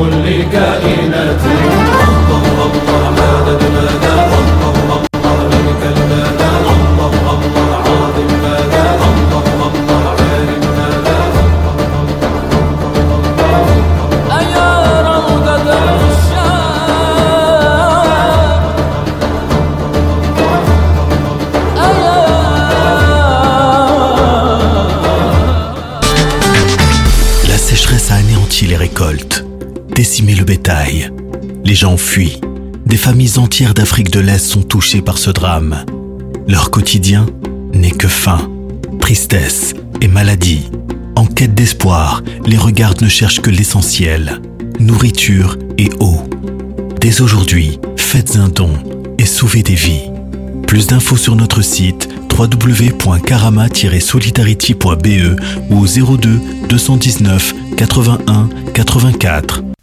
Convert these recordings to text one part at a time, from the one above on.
كل كائنات Les gens fuient. Des familles entières d'Afrique de l'Est sont touchées par ce drame. Leur quotidien n'est que faim, tristesse et maladie. En quête d'espoir, les regards ne cherchent que l'essentiel, nourriture et eau. Dès aujourd'hui, faites un don et sauvez des vies. Plus d'infos sur notre site www.karama-solidarity.be ou au 02 219 81 84.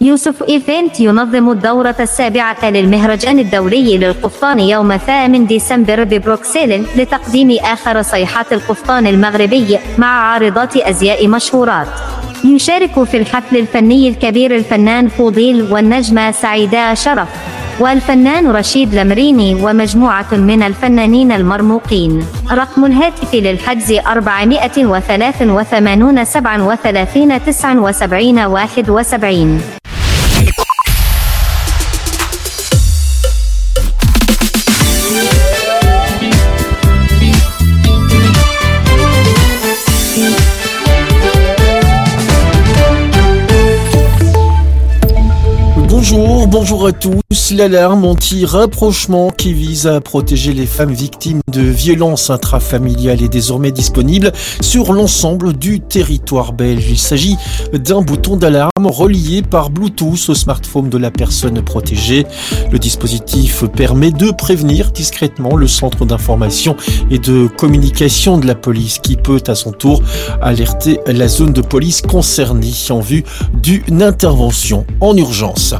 يوسف إيفنت ينظم الدورة السابعة للمهرجان الدولي للقفطان يوم 8 ديسمبر ببروكسل لتقديم آخر صيحات القفطان المغربي مع عارضات أزياء مشهورات. يشارك في الحفل الفني الكبير الفنان فوضيل والنجمة سعيدة شرف والفنان رشيد لمريني ومجموعة من الفنانين المرموقين. رقم الهاتف للحجز 483 37 79 71 Bonjour, à tous. L'alarme anti-rapprochement qui vise à protéger les femmes victimes de violences intrafamiliales est désormais disponible sur l'ensemble du territoire belge. Il s'agit d'un bouton d'alarme relié par Bluetooth au smartphone de la personne protégée. Le dispositif permet de prévenir discrètement le centre d'information et de communication de la police qui peut à son tour alerter la zone de police concernée en vue d'une intervention en urgence.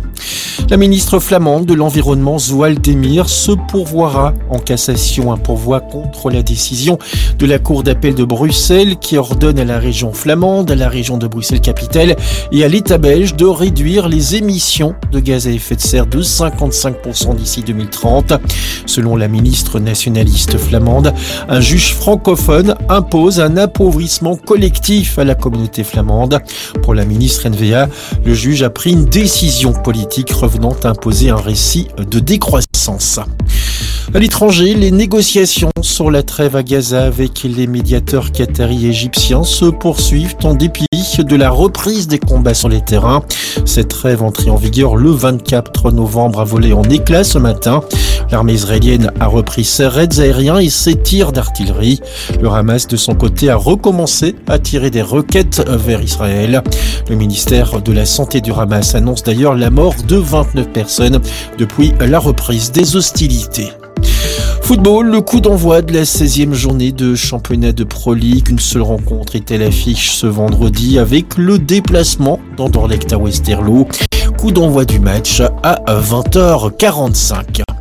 La ministre flamande de l'Environnement, Zoual Demir, se pourvoira en cassation un pourvoi contre la décision de la Cour d'appel de Bruxelles qui ordonne à la région flamande, à la région de Bruxelles-Capitale et à l'État belge de réduire les émissions de gaz à effet de serre de 55% d'ici 2030. Selon la ministre nationaliste flamande, un juge francophone impose un appauvrissement collectif à la communauté flamande. Pour la ministre NVA, le juge a pris une décision politique revenant à imposer un récit de décroissance. À l'étranger, les négociations sur la trêve à Gaza avec les médiateurs qataris égyptiens se poursuivent en dépit de la reprise des combats sur les terrains. Cette trêve entrée en vigueur le 24 novembre a volé en éclats ce matin. L'armée israélienne a repris ses raids aériens et ses tirs d'artillerie. Le Hamas, de son côté, a recommencé à tirer des roquettes vers Israël. Le ministère de la Santé du Hamas annonce d'ailleurs la mort de 29 personnes depuis la reprise des hostilités. Football, le coup d'envoi de la 16e journée de championnat de Pro League. Une seule rencontre était l'affiche ce vendredi avec le déplacement d'Anderlecht à Westerlo. Coup d'envoi du match à 20h45.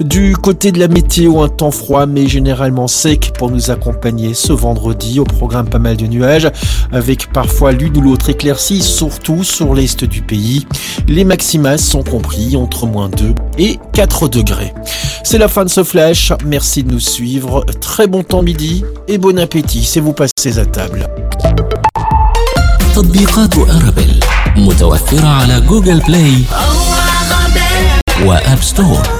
Du côté de la météo, un temps froid mais généralement sec pour nous accompagner ce vendredi. Au programme pas mal de nuages avec parfois l'une ou l'autre éclaircie, surtout sur l'est du pays. Les maximas sont compris entre moins 2 et 4 degrés. C'est la fin de ce flash. Merci de nous suivre. Très bon temps midi et bon appétit si vous passez à table. تطبيقات أرابيل متوفرة على جوجل بلاي وآب ستور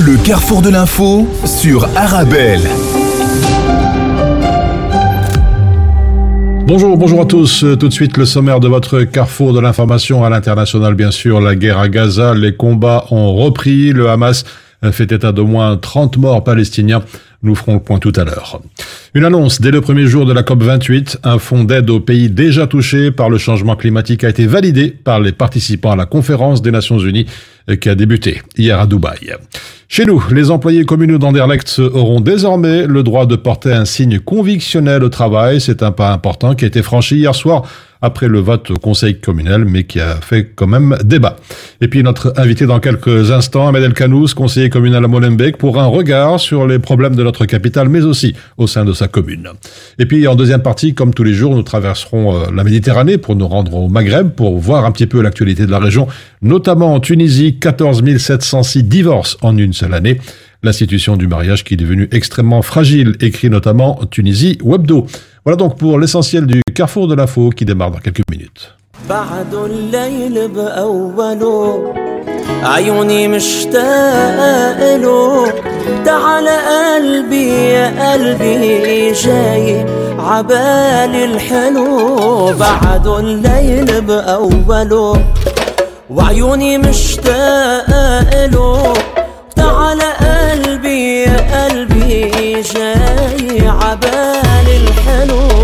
Le carrefour de l'info sur Arabelle. Bonjour, bonjour à tous. Euh, Tout de suite, le sommaire de votre carrefour de l'information à l'international, bien sûr. La guerre à Gaza, les combats ont repris. Le Hamas euh, fait état d'au moins 30 morts palestiniens. Nous ferons le point tout à l'heure. Une annonce dès le premier jour de la COP28. Un fonds d'aide aux pays déjà touchés par le changement climatique a été validé par les participants à la conférence des Nations Unies qui a débuté hier à Dubaï. Chez nous, les employés communaux d'Anderlecht auront désormais le droit de porter un signe convictionnel au travail. C'est un pas important qui a été franchi hier soir après le vote au conseil communal, mais qui a fait quand même débat. Et puis notre invité dans quelques instants, Ahmed El conseiller communal à Molenbeek, pour un regard sur les problèmes de notre capitale, mais aussi au sein de sa commune. Et puis en deuxième partie, comme tous les jours, nous traverserons euh, la Méditerranée pour nous rendre au Maghreb, pour voir un petit peu l'actualité de la région, notamment en Tunisie, 14 706 divorces en une seule année. L'institution du mariage qui est devenue extrêmement fragile, écrit notamment Tunisie Webdo. Voilà donc pour l'essentiel du carrefour de l'info qui démarre dans quelques minutes. بعد الليل بأوله عيوني مشتاق له تعال قلبي يا قلبي جاي عبالي الحلو بعد الليل بأوله وعيوني مشتاق له جاي عبالي الحلو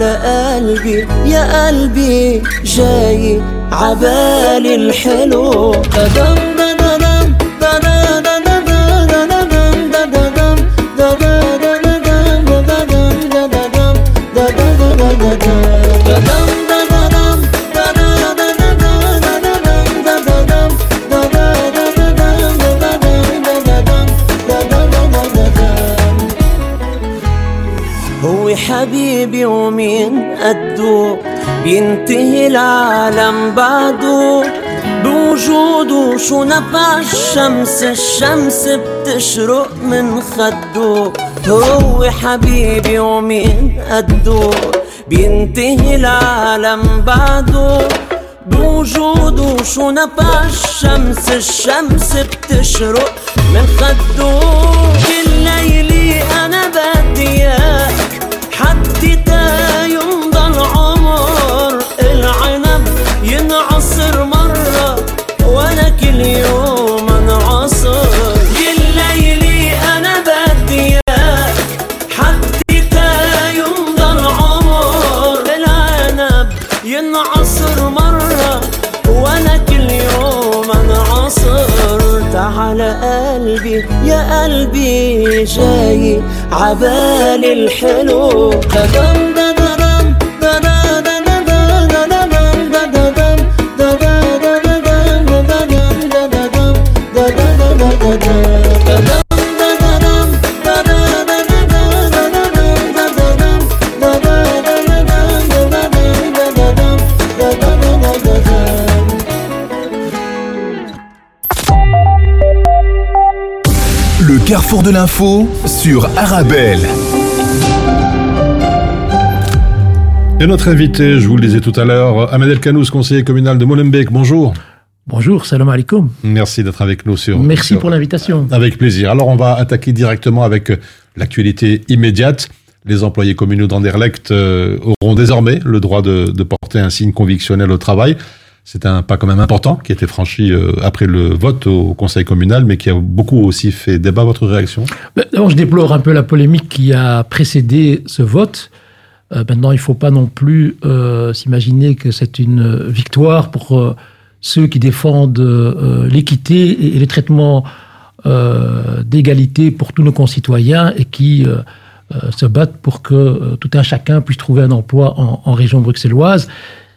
تعال قلبي يا قلبي جاي عبالي الحلو. حبيبي ومين قده بينتهي العالم بعده. بوجوده شو نفع الشمس؟ الشمس بتشرق من خده. هو حبيبي ومين قده بينتهي العالم بعده. بوجوده شو نفع الشمس؟ الشمس بتشرق من خده. كل ليلي أنا بدي إياك. حدي تا يمضى العمر العنب ينعصر مرة وأنا كل يوم انعصر. كل ليلي أنا بدي إياك. حدي تا يمضى العمر العنب ينعصر مرة وأنا كل يوم انعصر. تعال قلبي يا قلبي جاي عبالي الحلو ددم carrefour de l'info sur Arabelle. Et notre invité, je vous le disais tout à l'heure, Ahmed El Kanous, conseiller communal de Molenbeek. Bonjour. Bonjour, salam alaikum. Merci d'être avec nous sur. Merci sur- pour l'invitation. Avec plaisir. Alors, on va attaquer directement avec euh, l'actualité immédiate. Les employés communaux d'Anderlecht euh, auront désormais le droit de, de porter un signe convictionnel au travail. C'est un pas quand même important qui a été franchi euh, après le vote au conseil communal, mais qui a beaucoup aussi fait débat. Votre réaction? Ben, D'abord, je déplore un peu la polémique qui a précédé ce vote. Euh, maintenant, il ne faut pas non plus euh, s'imaginer que c'est une victoire pour euh, ceux qui défendent euh, l'équité et, et le traitement euh, d'égalité pour tous nos concitoyens et qui se battent pour que tout un chacun puisse trouver un emploi en, en région bruxelloise.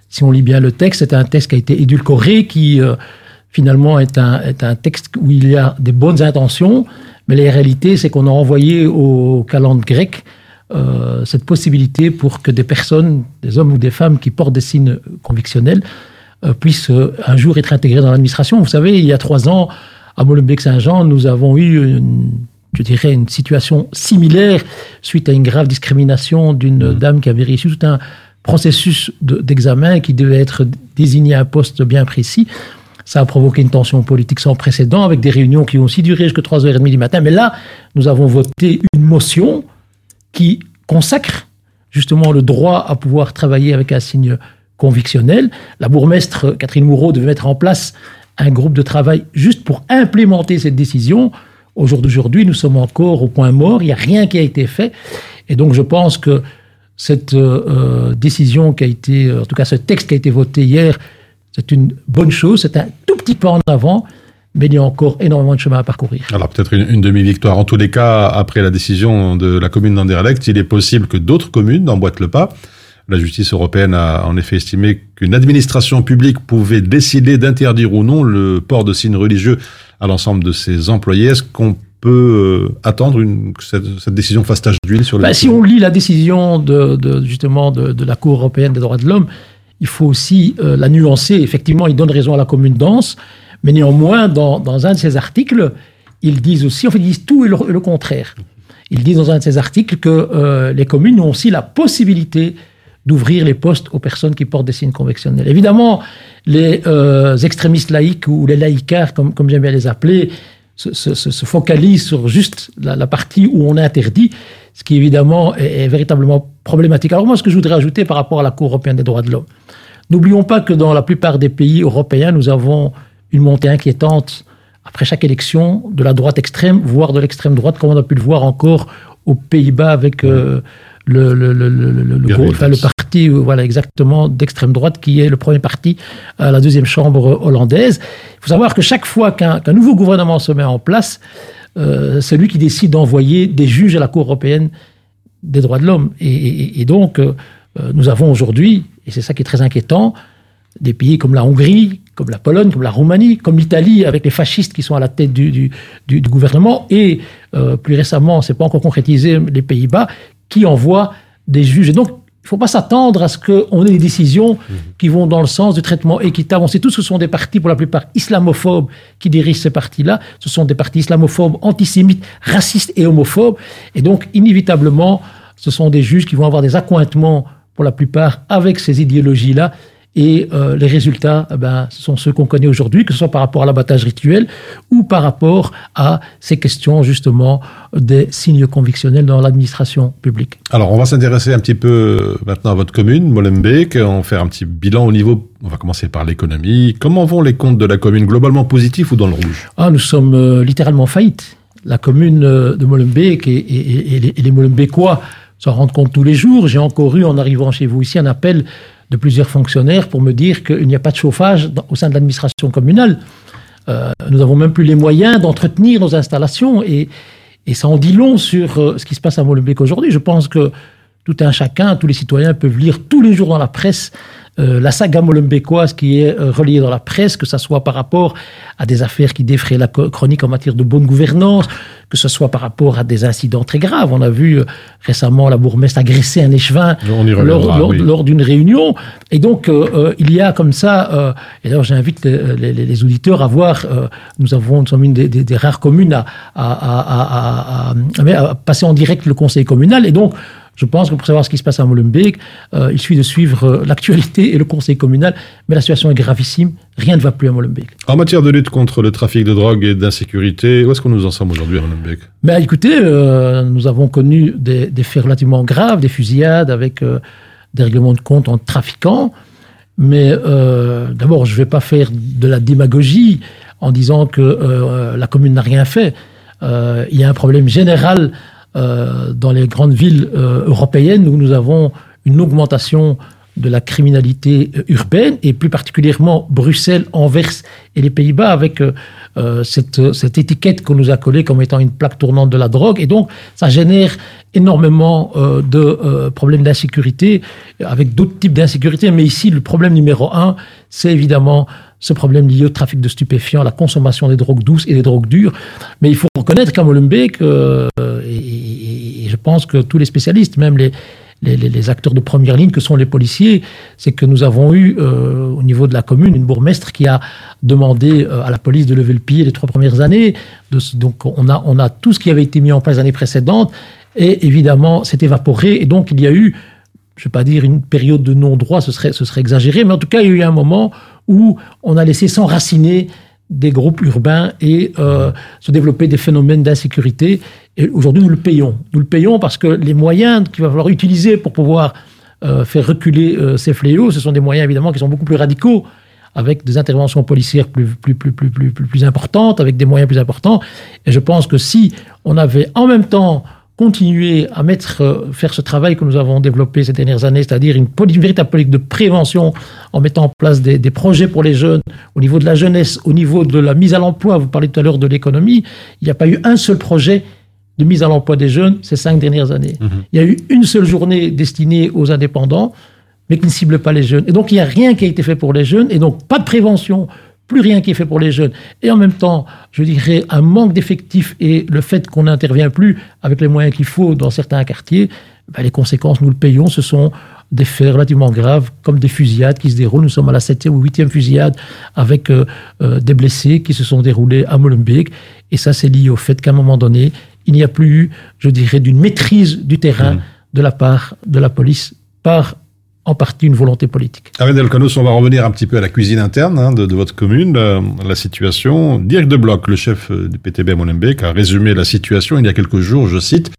Si on lit bien le texte, c'est un texte qui a été édulcoré, qui euh, finalement est un, est un texte où il y a des bonnes intentions, mais la réalité, c'est qu'on a envoyé au calendrier grec euh, cette possibilité pour que des personnes, des hommes ou des femmes qui portent des signes convictionnels euh, puissent euh, un jour être intégrés dans l'administration. Vous savez, il y a trois ans, à Molenbeek-Saint-Jean, nous avons eu une, je dirais, une situation similaire suite à une grave discrimination d'une dame qui avait réussi tout un processus de- d'examen qui devait être désigné à un poste bien précis. Ça a provoqué une tension politique sans précédent avec des réunions qui ont aussi duré jusqu'à 3h30 du matin. Mais là, nous avons voté une motion qui consacre justement le droit à pouvoir travailler avec un signe convictionnel. La bourgmestre Catherine Moureau devait mettre en place un groupe de travail juste pour implémenter cette décision. Au jour d'aujourd'hui, nous sommes encore au point mort, il n'y a rien qui a été fait. Et donc je pense que cette euh, euh, décision qui a été, euh, en tout cas ce texte qui a été voté hier, c'est une bonne chose, c'est un tout petit pas en avant, mais il y a encore énormément de chemin à parcourir. Alors peut-être une, demi-victoire. En tous les cas, après la décision de la commune d'Anderlecht, il est possible que d'autres communes emboîtent le pas. La justice européenne a en effet estimé qu'une administration publique pouvait décider d'interdire ou non le port de signes religieux à l'ensemble de ses employés. Est-ce qu'on peut euh, attendre une, que cette, cette décision fasse tache d'huile sur le Bah, si on lit la décision de, de- justement de, de la Cour européenne des droits de l'homme, il faut aussi euh, la nuancer. Effectivement, il donne raison à la commune dense, mais néanmoins, dans, dans un de ses articles, ils disent aussi, en fait, ils disent tout et le, contraire. Ils disent dans un de ses articles que euh, les communes ont aussi la possibilité d'ouvrir les postes aux personnes qui portent des signes convectionnels. Évidemment, les euh, extrémistes laïcs ou les laïcards, comme, comme j'aime bien les appeler, se, se- se- se focalisent sur juste la, la partie où on interdit, ce qui évidemment est, est véritablement problématique. Alors moi, ce que je voudrais ajouter par rapport à la Cour européenne des droits de l'homme, n'oublions pas que dans la plupart des pays européens, nous avons une montée inquiétante après chaque élection de la droite extrême, voire de l'extrême droite, comme on a pu le voir encore aux Pays-Bas avec euh, le, le, le, le, le- le le parti, euh, voilà exactement d'extrême droite, qui est le premier parti à la deuxième chambre hollandaise. Il faut savoir que chaque fois qu'un nouveau gouvernement se met en place, euh, c'est lui qui décide d'envoyer des juges à la Cour européenne des droits de l'homme. Et, donc, euh, euh, nous avons aujourd'hui, et c'est ça qui est très inquiétant, des pays comme la Hongrie, comme la Pologne, comme la Roumanie, comme l'Italie, avec les fascistes qui sont à la tête du, gouvernement, et plus récemment, c'est pas encore concrétisé, les Pays-Bas, qui envoient des juges. Et donc, il ne faut pas s'attendre à ce qu'on ait des décisions qui vont dans le sens du traitement équitable. On sait tous que ce sont des partis, pour la plupart, islamophobes qui dirigent ces partis-là. Ce sont des partis islamophobes, antisémites, racistes et homophobes. Et donc, inévitablement, ce sont des juges qui vont avoir des accointements, pour la plupart, avec ces idéologies-là. Et euh, les résultats, eh ben, sont ceux qu'on connaît aujourd'hui, que ce soit par rapport à l'abattage rituel ou par rapport à ces questions, justement, des signes convictionnels dans l'administration publique. Alors, on va s'intéresser un petit peu euh, maintenant à votre commune, Molenbeek. On va faire un petit bilan au niveau. On va commencer par l'économie. Comment vont les comptes de la commune Globalement positifs ou dans le rouge? Ah, nous sommes euh, littéralement faillites. La commune euh, de Molenbeek et, et- et les, et les Molenbeekois s'en rendent compte tous les jours. J'ai encore eu, en arrivant chez vous ici, un appel de plusieurs fonctionnaires pour me dire qu'il n'y a pas de chauffage au sein de l'administration communale. Euh, nous n'avons même plus les moyens d'entretenir nos installations et, et ça en dit long sur euh, ce qui se passe à Molenbeek aujourd'hui. Je pense que tout un chacun, tous les citoyens peuvent lire tous les jours dans la presse euh, la saga molenbeekoise qui est reliée dans la presse, que ce soit par rapport à des affaires qui défraient la chronique en matière de bonne gouvernance, que ce soit par rapport à des incidents très graves. On a vu euh, récemment la bourgmestre agresser un échevin lors, lors- oui. lors d'une réunion. Et donc, euh, euh, il y a comme ça, euh, et d'ailleurs j'invite les, les- les auditeurs à voir, euh, nous avons, nous sommes une des, des- des rares communes à, à- à- à- à- à- à passer en direct le conseil communal. Et donc, je pense que pour savoir ce qui se passe à Molenbeek, euh, il suffit de suivre euh, l'actualité et le conseil communal. Mais la situation est gravissime. Rien ne va plus à Molenbeek. En matière de lutte contre le trafic de drogue et d'insécurité, où est-ce qu'on nous en sommes aujourd'hui à Molenbeek Ben, écoutez, euh, nous avons connu des, des faits relativement graves, des fusillades avec des règlements de compte entre trafiquants. Mais d'abord, je ne vais pas faire de la démagogie en disant que la commune n'a rien fait. Il y a un problème général euh, dans les grandes villes euh, européennes où nous avons une augmentation de la criminalité euh, urbaine et plus particulièrement Bruxelles, Anvers et les Pays-Bas avec cette, cette étiquette qu'on nous a collée comme étant une plaque tournante de la drogue. Et donc, ça génère énormément de problèmes d'insécurité avec d'autres types d'insécurité. Mais ici, le problème numéro un, c'est évidemment ce problème lié au trafic de stupéfiants, la consommation des drogues douces et des drogues dures. Mais il faut reconnaître qu'à Molenbeek, et je pense que tous les spécialistes, même les, acteurs de première ligne que sont les policiers, c'est que nous avons eu euh, au niveau de la commune une bourgmestre qui a demandé euh, à la police de lever le pied les trois premières années. Donc on a, on a tout ce qui avait été mis en place les années précédentes et évidemment s'est évaporé et donc il y a eu je ne vais pas dire une période de non-droit, ce serait exagéré, mais en tout cas, il y a eu un moment où on a laissé s'enraciner des groupes urbains et euh, se développer des phénomènes d'insécurité. Et aujourd'hui, nous le payons. Nous le payons parce que les moyens qu'il va falloir utiliser pour pouvoir euh, faire reculer euh, ces fléaux, ce sont des moyens évidemment qui sont beaucoup plus radicaux, avec des interventions policières plus, plus, plus, plus, plus, plus, plus importantes, avec des moyens plus importants. Et je pense que si on avait en même temps continué à mettre, euh, faire ce travail que nous avons développé ces dernières années, c'est-à-dire une, véritable politique de prévention en mettant en place des, des projets pour les jeunes, au niveau de la jeunesse, au niveau de la mise à l'emploi, vous parlez tout à l'heure de l'économie, il n'y a pas eu un seul projet de mise à l'emploi des jeunes ces cinq dernières années. Il y a eu une seule journée destinée aux indépendants, mais qui ne cible pas les jeunes. Et donc, il n'y a rien qui a été fait pour les jeunes, et donc pas de prévention, plus rien qui est fait pour les jeunes. Et en même temps, je dirais, un manque d'effectifs et le fait qu'on n'intervient plus avec les moyens qu'il faut dans certains quartiers, ben, les conséquences, nous le payons, ce sont des faits relativement graves, comme des fusillades qui se déroulent. Nous sommes à la septième ou huitième fusillade avec euh, euh, des blessés qui se sont déroulés à Molenbeek. Et ça, c'est lié au fait qu'à un moment donné, il n'y a plus eu, je dirais, d'une maîtrise du terrain de la part de la police par en partie une volonté politique. Arène Delcanos, on va revenir un petit peu à la cuisine interne hein, de, de votre commune, euh, la situation. Dirk de Bloch, le chef euh, du PTB à Molenbeek, a résumé la situation il y a quelques jours, je cite.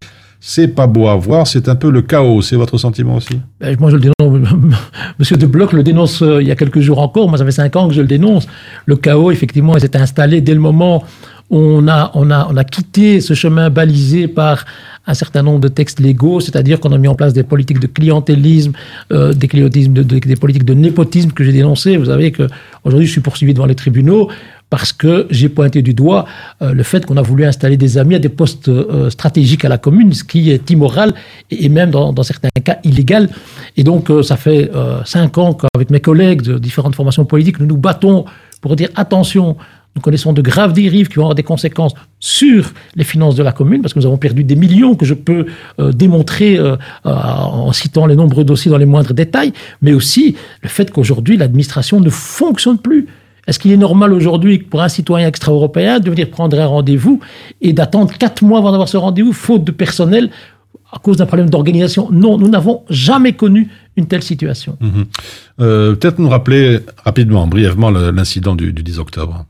C'est pas beau à voir, c'est un peu le chaos. C'est votre sentiment aussi? Ben, moi, je le dénonce. Monsieur De Bloch le dénonce euh, il y a quelques jours encore. Moi, ça fait cinq ans que je le dénonce. Le chaos, effectivement, il s'est installé dès le moment où on a, on a, on a quitté ce chemin balisé par un certain nombre de textes légaux, c'est-à-dire qu'on a mis en place des politiques de clientélisme, euh, des, des politiques de népotisme que j'ai dénoncées. Vous savez que aujourd'hui, je suis poursuivi devant les tribunaux parce que j'ai pointé du doigt euh, le fait qu'on a voulu installer des amis à des postes euh, stratégiques à la commune, ce qui est immoral et, même dans, certains cas illégal. Et donc, ça fait cinq ans qu'avec mes collègues de différentes formations politiques, nous nous battons pour dire attention, nous connaissons de graves dérives qui vont avoir des conséquences sur les finances de la commune, parce que nous avons perdu des millions que je peux euh, démontrer euh, euh, en citant les nombreux dossiers dans les moindres détails, mais aussi le fait qu'aujourd'hui, l'administration ne fonctionne plus. Est-ce qu'il est normal aujourd'hui pour un citoyen extra-européen de venir prendre un rendez-vous et d'attendre quatre mois avant d'avoir ce rendez-vous, faute de personnel, à cause d'un problème d'organisation? Non, nous n'avons jamais connu une telle situation. Euh, Peut-être nous rappeler rapidement, brièvement, l'incident du 10 octobre.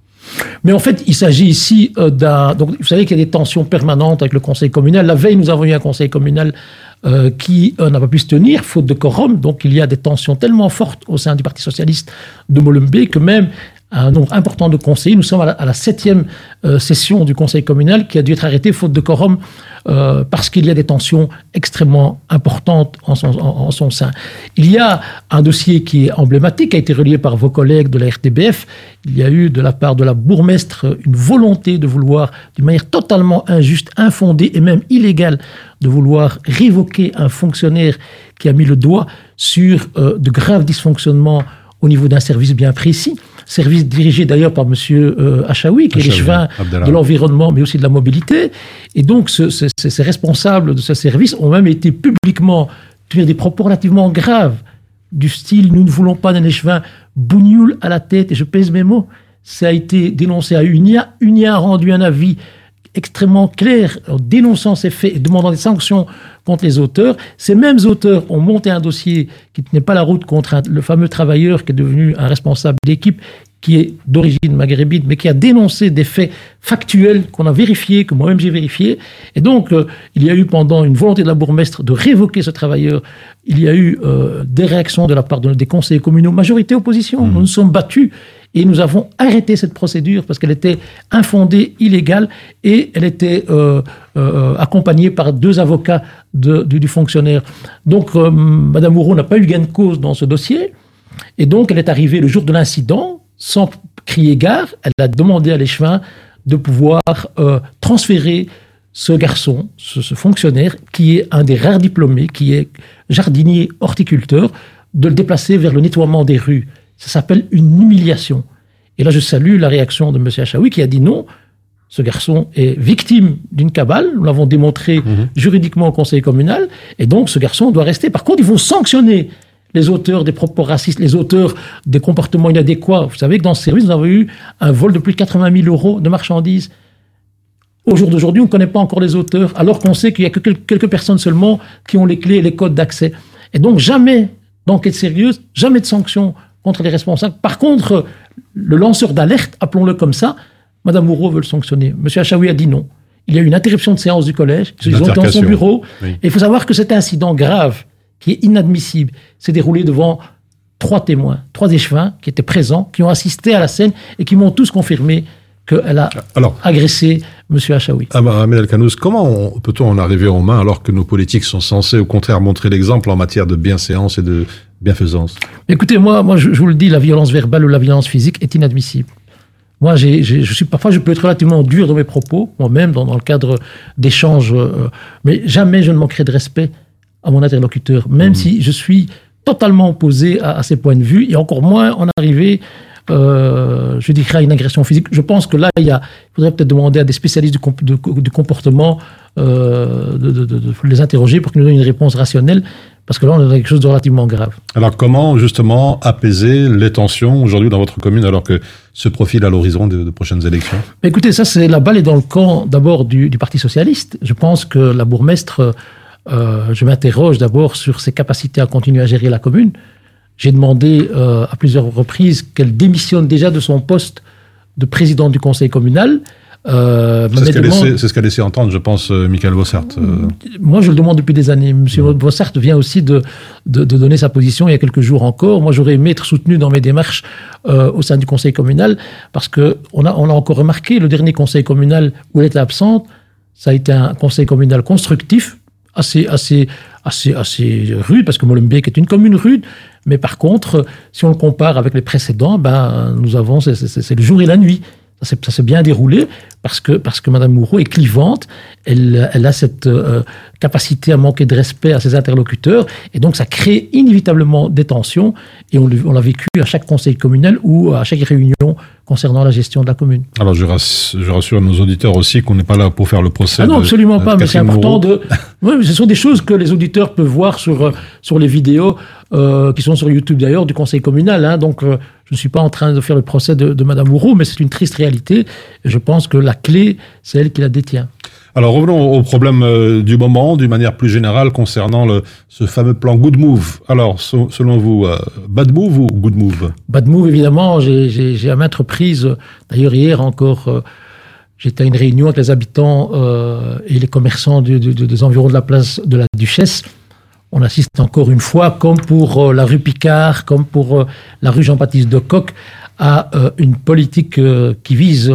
Mais en fait, il s'agit ici euh, d'un. Vous savez qu'il y a des tensions permanentes avec le conseil communal. La veille, nous avons eu un conseil communal euh, qui euh, n'a pas pu se tenir, faute de quorum. Donc, il y a des tensions tellement fortes au sein du Parti socialiste de Molenbeek que même un nombre important de conseillers, nous sommes à la, septième euh, session du conseil communal qui a dû être arrêtée faute de quorum euh, parce qu'il y a des tensions extrêmement importantes en son, en- en son sein. Il y a un dossier qui est emblématique, qui a été relié par vos collègues de la RTBF. Il y a eu de la part de la bourgmestre une volonté de vouloir, d'une manière totalement injuste, infondée et même illégale, de vouloir révoquer un fonctionnaire qui a mis le doigt sur euh, de graves dysfonctionnements au niveau d'un service bien précis. Service dirigé d'ailleurs par M. Euh, Achaoui, qui est l'échevin de l'environnement, mais aussi de la mobilité. Et donc, ce- ce- ce- ces responsables de ce service ont même été publiquement tenir des propos relativement graves, du style nous ne voulons pas d'un échevin bougnoul à la tête, et je pèse mes mots. Ça a été dénoncé à UNIA. UNIA a rendu un avis extrêmement clair en dénonçant ces faits et demandant des sanctions contre les auteurs. Ces mêmes auteurs ont monté un dossier qui ne tenait pas la route contre un- le fameux travailleur qui est devenu un responsable d'équipe qui est d'origine maghrébine, mais qui a dénoncé des faits factuels qu'on a vérifiés, que moi-même j'ai vérifiés. Et donc, euh, il y a eu pendant une volonté de la bourgmestre de révoquer ce travailleur, il y a eu euh, des réactions de la part de- des conseillers communaux, majorité opposition. Nous nous sommes battus et nous avons arrêté cette procédure parce qu'elle était infondée, illégale, et elle était euh, euh, accompagnée par deux avocats du fonctionnaire. Donc, euh, Madame Moreau n'a pas eu gain de cause dans ce dossier. Et donc, elle est arrivée le jour de l'incident, sans crier gare. Elle a demandé à l'échevin de pouvoir euh, transférer ce garçon, ce, ce fonctionnaire, qui est un des rares diplômés, qui est jardinier horticulteur, de le déplacer vers le nettoiement des rues. Ça s'appelle une humiliation. Et là, je salue la réaction de M. Achaoui qui a dit non, Ce garçon est victime d'une cabale, nous l'avons démontré juridiquement au conseil communal, et donc ce garçon doit rester. Par contre, il faut sanctionner les auteurs des propos racistes, les auteurs des comportements inadéquats. Vous savez que dans ce service, nous avons eu un vol de plus de 80 000 euros de marchandises. Au jour d'aujourd'hui, on ne connaît pas encore les auteurs, alors qu'on sait qu'il n'y a que quel- quelques personnes seulement qui ont les clés et les codes d'accès. Et donc, jamais d'enquête sérieuse, jamais de sanctions contre les responsables. Par contre, le lanceur d'alerte, appelons-le comme ça, Madame Moreau veut le sanctionner. Monsieur Achaoui a dit non. Il y a eu une interruption de séance du collège. Ils ont été dans son bureau. Oui. Et il faut savoir que cet incident grave, qui est inadmissible, s'est déroulé devant trois témoins, trois échevins qui étaient présents, qui ont assisté à la scène et qui m'ont tous confirmé qu'elle a Alors, agressé M. Achaoui. Ah bah, Ahmed El-Kanouz, comment on- peut-on en arriver aux mains alors que nos politiques sont censés au contraire montrer l'exemple en matière de bienséance et de bienfaisance? Écoutez, moi, moi je, je vous le dis, la violence verbale ou la violence physique est inadmissible. Moi, je suis parfois, je peux être relativement dur dans mes propos, moi-même, dans, dans le cadre d'échanges, euh, mais jamais je ne manquerai de respect à mon interlocuteur, même si je suis totalement opposé à, à ses points de vue, et encore moins en arriver, euh, je dirais, une agression physique. Je pense que là, il, y a, il faudrait peut-être demander à des spécialistes du, comp- de- du comportement euh, de, de- de- de les interroger pour qu'ils nous donnent une réponse rationnelle, parce que là, on a quelque chose de relativement grave. Alors comment justement apaiser les tensions aujourd'hui dans votre commune alors que se profile à l'horizon de, de prochaines élections? Mais Écoutez, ça, c'est la balle est dans le camp d'abord du, du Parti socialiste. Je pense que la bourgmestre, euh, je m'interroge d'abord sur ses capacités à continuer à gérer la commune. J'ai demandé euh, à plusieurs reprises qu'elle démissionne déjà de son poste de président du conseil communal. Euh, C'est ce qu'a laissé, ce qu'a laissé entendre, je pense, euh, Michael Bossart. euh. moi, je le demande depuis des années. Monsieur Bossart vient aussi de, de, de donner sa position il y a quelques jours encore. Moi, j'aurais aimé être soutenu dans mes démarches euh, au sein du conseil communal parce que on a, on a encore remarqué le dernier conseil communal où elle était absente. Ça a été un conseil communal constructif, assez, assez, assez, assez rude parce que Molenbeek est une commune rude. Mais par contre, si on le compare avec les précédents, ben, nous avons, c'est- le jour et la nuit. Ça s'est bien déroulé parce que, parce que Mme Moreau est clivante, elle, elle a cette euh, capacité à manquer de respect à ses interlocuteurs, et donc ça crée inévitablement des tensions, et on, l'a vécu à chaque conseil communal ou à chaque réunion concernant la gestion de la commune. Alors je rassure, je rassure nos auditeurs aussi qu'on n'est pas là pour faire le procès. Ah non, absolument de pas, mais c'est important de... Oui, mais ce sont des choses que les auditeurs peuvent voir sur, euh, sur les vidéos euh, qui sont sur YouTube d'ailleurs du conseil communal. hein. donc euh, je ne suis pas en train de faire le procès de, de Mme Moreau, mais c'est une triste réalité, et je pense que la clé, c'est elle qui la détient. Alors revenons au problème euh, du moment, d'une manière plus générale concernant le, ce fameux plan Good Move. Alors so- selon vous, euh, Bad Move ou Good Move? Bad move, évidemment, j'ai- à maintes reprises, d'ailleurs hier encore, euh, j'étais à une réunion avec les habitants et les commerçants du- du- du- des environs de la place de la Duchesse. On assiste encore une fois, comme pour la rue Picard, comme pour la rue Jean-Baptiste de Coq, à une politique qui vise,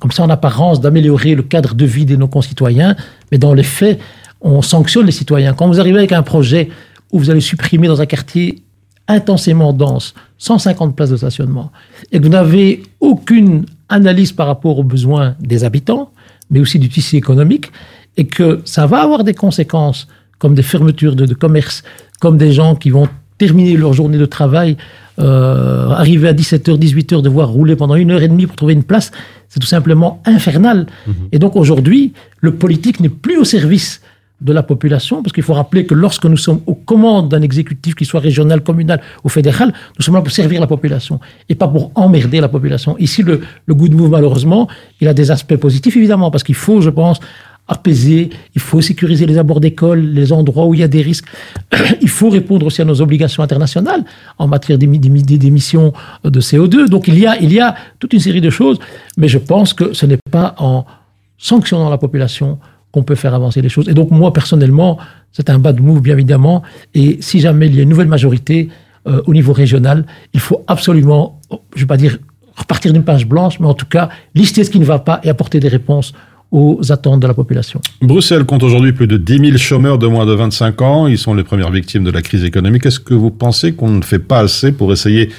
comme ça en apparence, d'améliorer le cadre de vie de nos concitoyens, mais dans les faits, on sanctionne les citoyens. Quand vous arrivez avec un projet où vous allez supprimer dans un quartier intensément dense 150 places de stationnement et que vous n'avez aucune analyse par rapport aux besoins des habitants, mais aussi du tissu économique, et que ça va avoir des conséquences comme des fermetures de, de commerce, comme des gens qui vont terminer leur journée de travail, euh, arriver à 17h, 18h, devoir rouler pendant une heure et demie pour trouver une place, c'est tout simplement infernal. Et donc aujourd'hui, le politique n'est plus au service de la population, parce qu'il faut rappeler que lorsque nous sommes aux commandes d'un exécutif, qu'il soit régional, communal ou fédéral, nous sommes là pour servir la population et pas pour emmerder la population. Ici, le, le good move, malheureusement, il a des aspects positifs, évidemment, parce qu'il faut, je pense, apaiser, il faut sécuriser les abords d'école, les endroits où il y a des risques. il faut répondre aussi à nos obligations internationales en matière d'émi- d'émi- d'émissions de CO2. Donc il y, a, il y a toute une série de choses, mais je pense que ce n'est pas en sanctionnant la population qu'on peut faire avancer les choses. Et donc moi, personnellement, c'est un bad move, bien évidemment. Et si jamais il y a une nouvelle majorité euh, au niveau régional, il faut absolument, je ne vais pas dire repartir d'une page blanche, mais en tout cas lister ce qui ne va pas et apporter des réponses aux attentes de la population. Bruxelles compte aujourd'hui plus de 10 000 chômeurs de moins de 25 ans. Ils sont les premières victimes de la crise économique. Est-ce que vous pensez qu'on ne fait pas assez pour essayer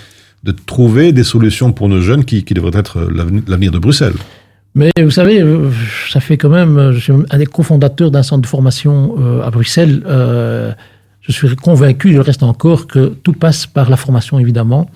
de trouver des solutions pour nos jeunes qui, qui devraient être l'avenir de Bruxelles? Mais vous savez, euh, ça fait quand même, euh, je suis un des cofondateurs d'un centre de formation euh, à Bruxelles. Euh, je suis convaincu, il reste encore, que tout passe par la formation, évidemment.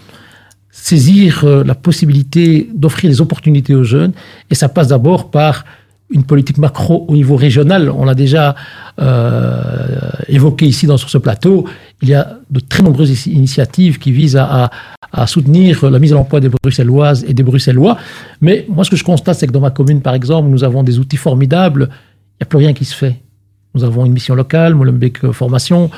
saisir euh, la possibilité d'offrir des opportunités aux jeunes. Et ça passe d'abord par une politique macro au niveau régional. On l'a déjà euh, évoqué ici dans, sur ce plateau. Il y a de très nombreuses initiatives qui visent à, à, à soutenir la mise en emploi des Bruxelloises et des Bruxellois. Mais moi, ce que je constate, c'est que dans ma commune, par exemple, nous avons des outils formidables. Il n'y a plus rien qui se fait. Nous avons une mission locale, Molenbeek Formation.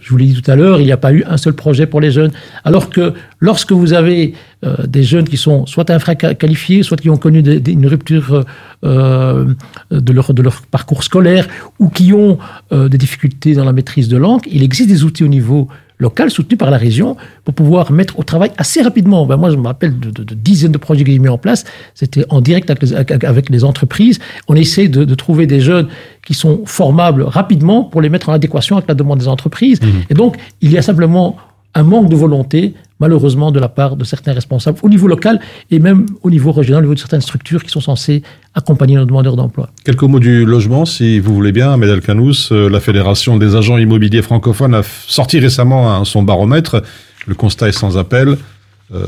Je vous l'ai dit tout à l'heure, il n'y a pas eu un seul projet pour les jeunes. Alors que lorsque vous avez euh, des jeunes qui sont soit infraqualifiés, soit qui ont connu une rupture euh, de, leur, de leur parcours scolaire, ou qui ont euh, des difficultés dans la maîtrise de langue, il existe des outils au niveau local soutenu par la région pour pouvoir mettre au travail assez rapidement. Ben moi, je me rappelle de, de, de dizaines de projets que j'ai mis en place. C'était en direct avec les, avec les, entreprises. On essaie de, de, trouver des jeunes qui sont formables rapidement pour les mettre en adéquation avec la demande des entreprises. Mmh. Et donc, il y a simplement un manque de volonté, malheureusement, de la part de certains responsables au niveau local et même au niveau régional, au niveau de certaines structures qui sont censées accompagner nos demandeurs d'emploi. Quelques mots du logement, si vous voulez bien, Ahmed Canous. Euh, la Fédération des agents immobiliers francophones a sorti récemment hein, son baromètre. Le constat est sans appel. Euh,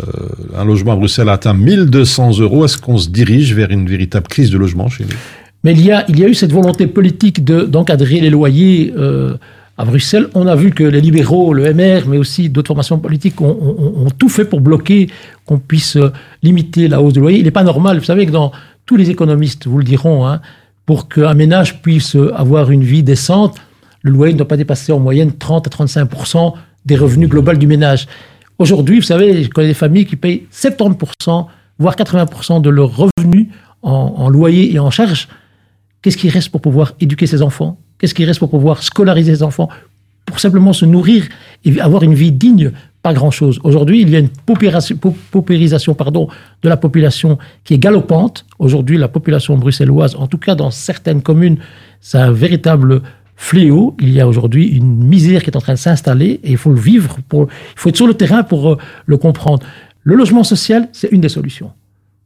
un logement à Bruxelles a atteint 1200 euros. Est-ce qu'on se dirige vers une véritable crise de logement chez nous? Mais il y a, il y a eu cette volonté politique d'encadrer de, les loyers. Euh, à Bruxelles, on a vu que les libéraux, le MR, mais aussi d'autres formations politiques ont, tout fait pour bloquer qu'on puisse limiter la hausse du loyer. Il n'est pas normal, vous savez que dans tous les économistes vous le diront, hein, pour qu'un ménage puisse avoir une vie décente, le loyer ne doit pas dépasser en moyenne 30 à 35% des revenus globaux du ménage. Aujourd'hui, vous savez, je connais des familles qui payent 70% voire 80% de leurs revenus en, en loyer et en charge. Qu'est-ce qui reste pour pouvoir éduquer ses enfants? Qu'est-ce qui reste pour pouvoir scolariser ses enfants Pour simplement se nourrir et avoir une vie digne? Pas grand-chose. Aujourd'hui, il y a une paupérisation pardon, de la population qui est galopante. Aujourd'hui, la population bruxelloise, en tout cas dans certaines communes, c'est un véritable fléau. Il y a aujourd'hui une misère qui est en train de s'installer et il faut le vivre. Il faut être sur le terrain pour euh, le comprendre. Le logement social, c'est une des solutions.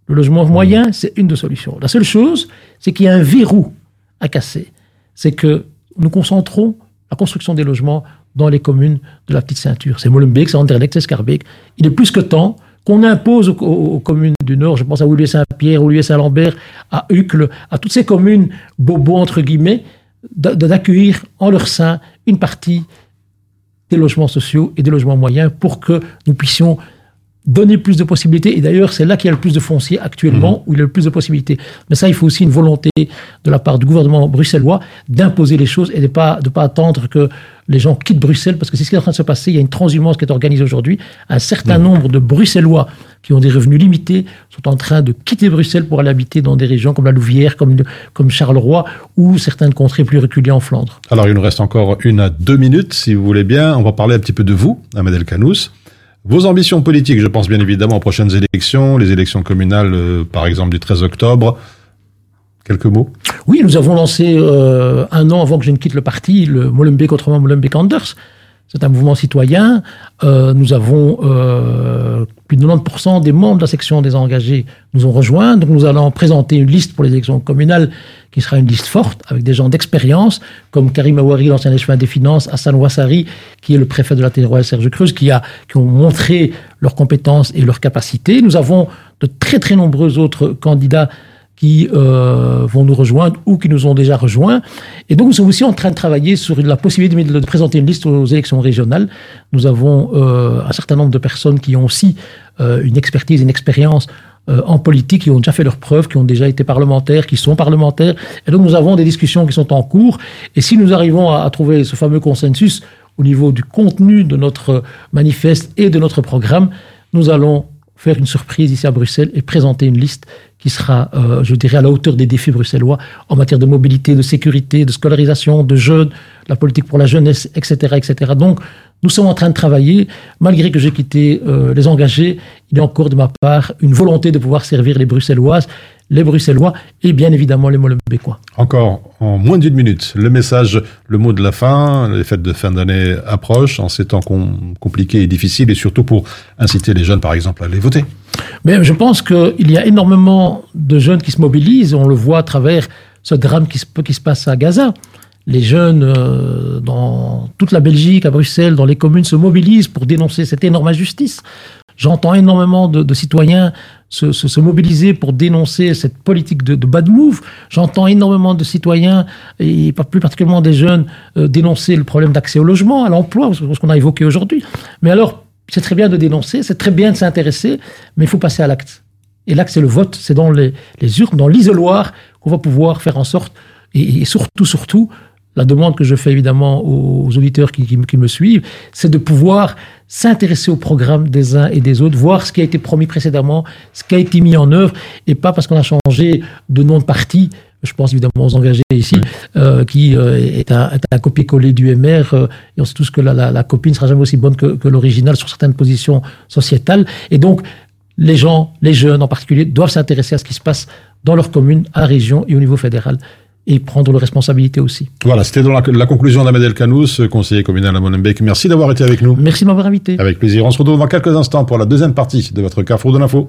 Le logement moyen, c'est une des solutions. La seule chose, c'est qu'il y a un verrou à casser c'est que nous concentrons la construction des logements dans les communes de la petite ceinture. C'est Molenbeek, c'est Anderlecht, c'est Scarbeck. Il est plus que temps qu'on impose aux, communes du Nord, je pense à Olivier-Saint-Pierre, Olivier-Saint-Lambert, à Uccle, à toutes ces communes bobo, entre guillemets, d'accueillir en leur sein une partie des logements sociaux et des logements moyens pour que nous puissions donner plus de possibilités. Et d'ailleurs, c'est là qu'il y a le plus de fonciers actuellement, mmh. où il y a le plus de possibilités. Mais ça, il faut aussi une volonté de la part du gouvernement bruxellois d'imposer les choses et de ne pas, de pas attendre que les gens quittent Bruxelles, parce que c'est ce qui est en train de se passer. Il y a une transhumance qui est organisée aujourd'hui. Un certain mmh. nombre de Bruxellois qui ont des revenus limités sont en train de quitter Bruxelles pour aller habiter dans des régions comme la Louvière, comme, comme Charleroi, ou certaines contrées plus reculées en Flandre. Alors, il nous reste encore une à deux minutes, si vous voulez bien. On va parler un petit peu de vous, Ahmed El Canous. Vos ambitions politiques, je pense bien évidemment aux prochaines élections, les élections communales, euh, par exemple, du 13 octobre. Quelques mots? Oui, nous avons lancé euh, un an avant que je ne quitte le parti, le Molenbeek autrement Molenbeek Anders. C'est un mouvement citoyen. Euh, nous avons euh, plus de 90% des membres de la section des engagés nous ont rejoints. Donc nous allons présenter une liste pour les élections communales qui sera une liste forte avec des gens d'expérience comme Karim Awari, l'ancien échevin des finances, Hassan Ouassari, qui est le préfet de la Royale Serge Creuse, qui, a, qui ont montré leurs compétences et leurs capacités. Nous avons de très très nombreux autres candidats qui euh, vont nous rejoindre ou qui nous ont déjà rejoints. Et donc, nous sommes aussi en train de travailler sur la possibilité de, présenter une liste aux élections régionales. Nous avons euh, un certain nombre de personnes qui ont aussi euh, une expertise, une expérience euh, en politique, qui ont déjà fait leurs preuves, qui ont déjà été parlementaires, qui sont parlementaires. Et donc, nous avons des discussions qui sont en cours. Et si nous arrivons à trouver ce fameux consensus au niveau du contenu de notre manifeste et de notre programme, nous allons faire une surprise ici à Bruxelles et présenter une liste qui sera, euh, je dirais, à la hauteur des défis bruxellois en matière de mobilité, de sécurité, de scolarisation, de jeunes, la politique pour la jeunesse, etc. etc. Donc, nous sommes en train de travailler. Malgré que j'ai quitté euh, les engagés, il y a encore de ma part une volonté de pouvoir servir les Bruxelloises, les Bruxellois et bien évidemment les Molenbeekois. Encore en moins d'une minute, le message, le mot de la fin, les fêtes de fin d'année approchent en ces temps com compliqués et difficiles et surtout pour inciter les jeunes par exemple à aller voter. Mais je pense qu'il y a énormément de jeunes qui se mobilisent, on le voit à travers ce drame qui se, qui se passe à Gaza. Les jeunes euh, dans toute la Belgique, à Bruxelles, dans les communes se mobilisent pour dénoncer cette énorme injustice. J'entends énormément de, citoyens se, se, se, mobiliser pour dénoncer cette politique de, bad move. J'entends énormément de citoyens, et plus particulièrement des jeunes, euh, dénoncer le problème d'accès au logement, à l'emploi, ce qu'on a évoqué aujourd'hui. Mais alors, c'est très bien de dénoncer, c'est très bien de s'intéresser, mais il faut passer à l'acte. Et l'acte, c'est le vote, c'est dans les, urnes, dans l'isoloir, qu'on va pouvoir faire en sorte, et surtout, surtout, la demande que je fais évidemment aux auditeurs qui, qui, qui me suivent, c'est de pouvoir s'intéresser au programme des uns et des autres, voir ce qui a été promis précédemment, ce qui a été mis en œuvre, et pas parce qu'on a changé de nom de parti, je pense évidemment aux engagés ici, euh, qui euh, est un, un copier-coller du MR, euh, et on sait tous que la, la, la copie ne sera jamais aussi bonne que, que l'original sur certaines positions sociétales, et donc les gens, les jeunes en particulier, doivent s'intéresser à ce qui se passe dans leur commune, à la région et au niveau fédéral et prendre leurs responsabilités aussi. Voilà, c'était dans la, la conclusion d'Ahmed El Kanous, conseiller communal à Molenbeek. Merci d'avoir été avec nous. Merci de m'avoir invité. Avec plaisir. On se retrouve dans quelques instants pour la deuxième partie de votre Carrefour de l'info.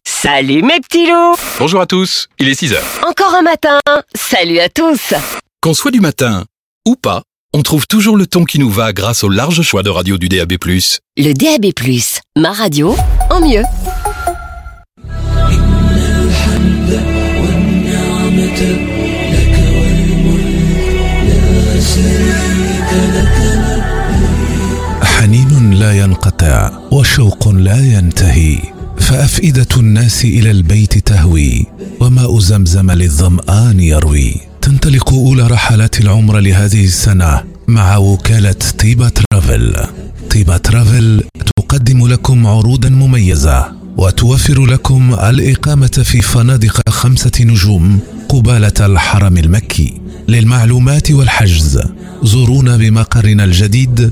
Salut mes petits loups Bonjour à tous, il est 6 heures. Encore un matin Salut à tous Qu'on soit du matin ou pas, on trouve toujours le ton qui nous va grâce au large choix de radio du DAB+. Le DAB+, ma radio, en mieux. حنين لا ينقطع وشوق لا ينتهي فأفئدة الناس إلى البيت تهوي وماء زمزم للظمآن يروي. تنطلق أولى رحلات العمر لهذه السنة مع وكالة طيبة ترافل. طيبة ترافل تقدم لكم عروضا مميزة وتوفر لكم الإقامة في فنادق خمسة نجوم قبالة الحرم المكي. للمعلومات والحجز زورونا بمقرنا الجديد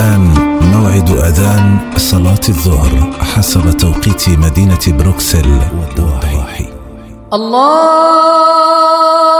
الآن موعد أذان صلاة الظهر حسب توقيت مدينة بروكسل والضواحي الله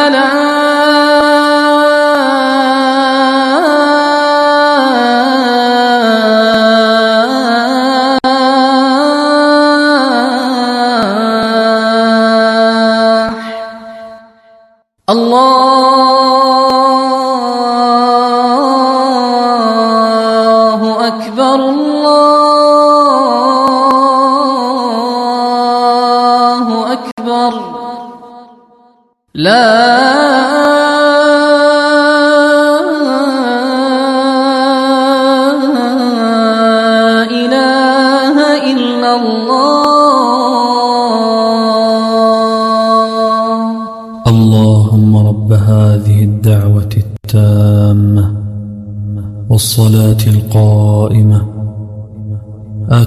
على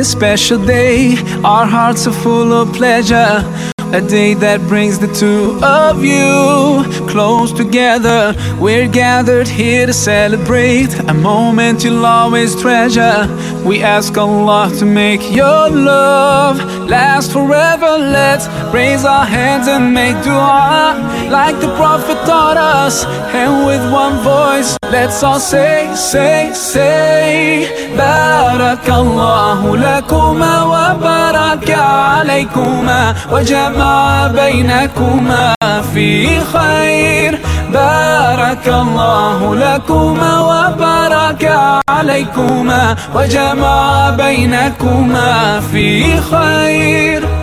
This special day. Our hearts are full of pleasure. A day that brings the two of you close together. We're gathered here to celebrate a moment you'll always treasure. We ask Allah to make your love last forever. Let's raise our hands and make dua like the Prophet taught us. And with one voice, let's all say, say, say, Barakallahu lakuma wa baraka alaykuma wa jama'a baynakuma fi khair. بارك الله لكما وبارك عليكما وجمع بينكما في خير.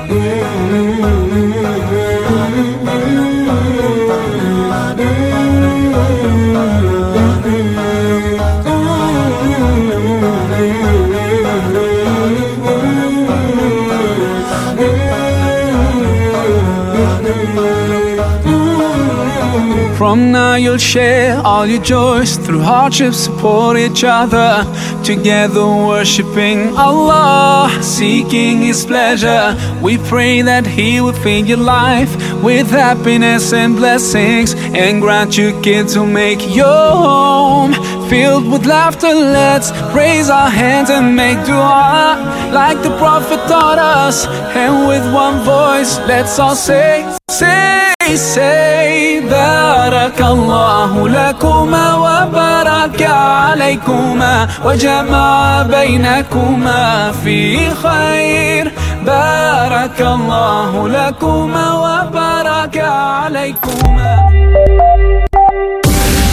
From now you'll share all your joys through hardships, support each other. Together worshiping Allah, seeking His pleasure. We pray that He will fill your life with happiness and blessings and grant you kids who make your home filled with laughter. Let's raise our hands and make dua like the Prophet taught us. And with one voice, let's all say, say, say, بارك الله لكما وبارك عليكما وجمع بينكما في خير بارك الله لكما وبارك عليكما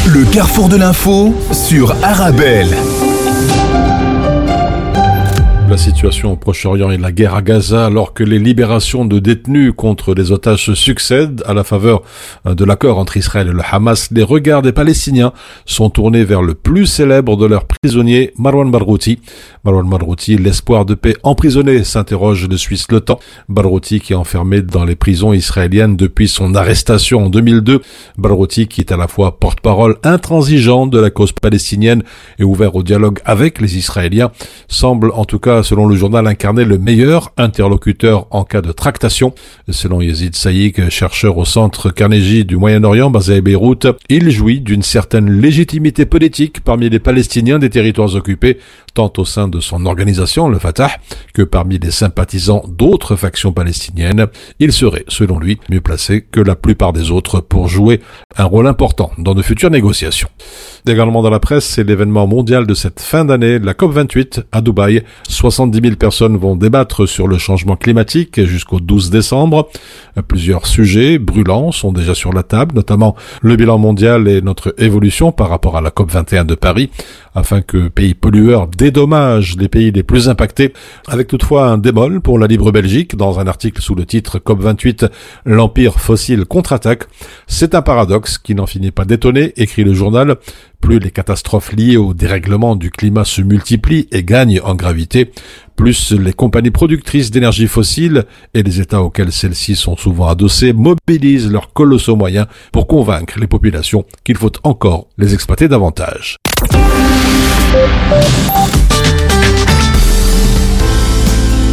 Le carrefour de l'info sur Arabelle. La situation au Proche-Orient et la guerre à Gaza alors que les libérations de détenus contre les otages se succèdent à la faveur de l'accord entre Israël et le Hamas, les regards des Palestiniens sont tournés vers le plus célèbre de leurs prisonniers, Marwan Barghouti. Marwan Barghouti, l'espoir de paix emprisonné, s'interroge le Suisse Le Temps. Barghouti qui est enfermé dans les prisons israéliennes depuis son arrestation en 2002. Barghouti qui est à la fois porte-parole intransigeant de la cause palestinienne et ouvert au dialogue avec les Israéliens, semble en tout cas selon le journal, incarner le meilleur interlocuteur en cas de tractation. Selon Yazid Saïk, chercheur au centre Carnegie du Moyen-Orient basé à Beyrouth, il jouit d'une certaine légitimité politique parmi les Palestiniens des territoires occupés, tant au sein de son organisation, le Fatah, que parmi les sympathisants d'autres factions palestiniennes. Il serait, selon lui, mieux placé que la plupart des autres pour jouer un rôle important dans de futures négociations. Également dans la presse, c'est l'événement mondial de cette fin d'année, la COP28 à Dubaï. 70 000 personnes vont débattre sur le changement climatique jusqu'au 12 décembre. Plusieurs sujets brûlants sont déjà sur la table, notamment le bilan mondial et notre évolution par rapport à la COP21 de Paris, afin que pays pollueurs dédommagent les pays les plus impactés, avec toutefois un démol pour la libre Belgique dans un article sous le titre COP28, l'empire fossile contre-attaque. C'est un paradoxe qui n'en finit pas d'étonner, écrit le journal. Plus les catastrophes liées au dérèglement du climat se multiplient et gagnent en gravité, plus les compagnies productrices d'énergie fossile et les États auxquels celles-ci sont souvent adossées mobilisent leurs colossaux moyens pour convaincre les populations qu'il faut encore les exploiter davantage.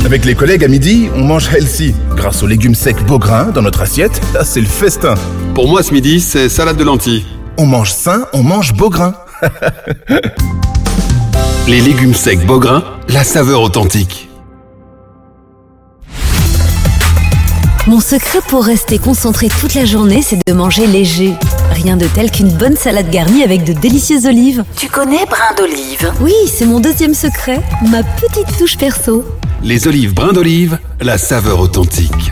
Avec les collègues à midi, on mange healthy. Grâce aux légumes secs Beaugrain dans notre assiette, là c'est le festin. Pour moi ce midi, c'est salade de lentilles. On mange sain, on mange Beaugrain. Les légumes secs Beaugrain, la saveur authentique. Mon secret pour rester concentré toute la journée, c'est de manger léger. Rien de tel qu'une bonne salade garnie avec de délicieuses olives. Tu connais brin d'olive? Oui, c'est mon deuxième secret, ma petite touche perso. Les olives brin d'olive, la saveur authentique.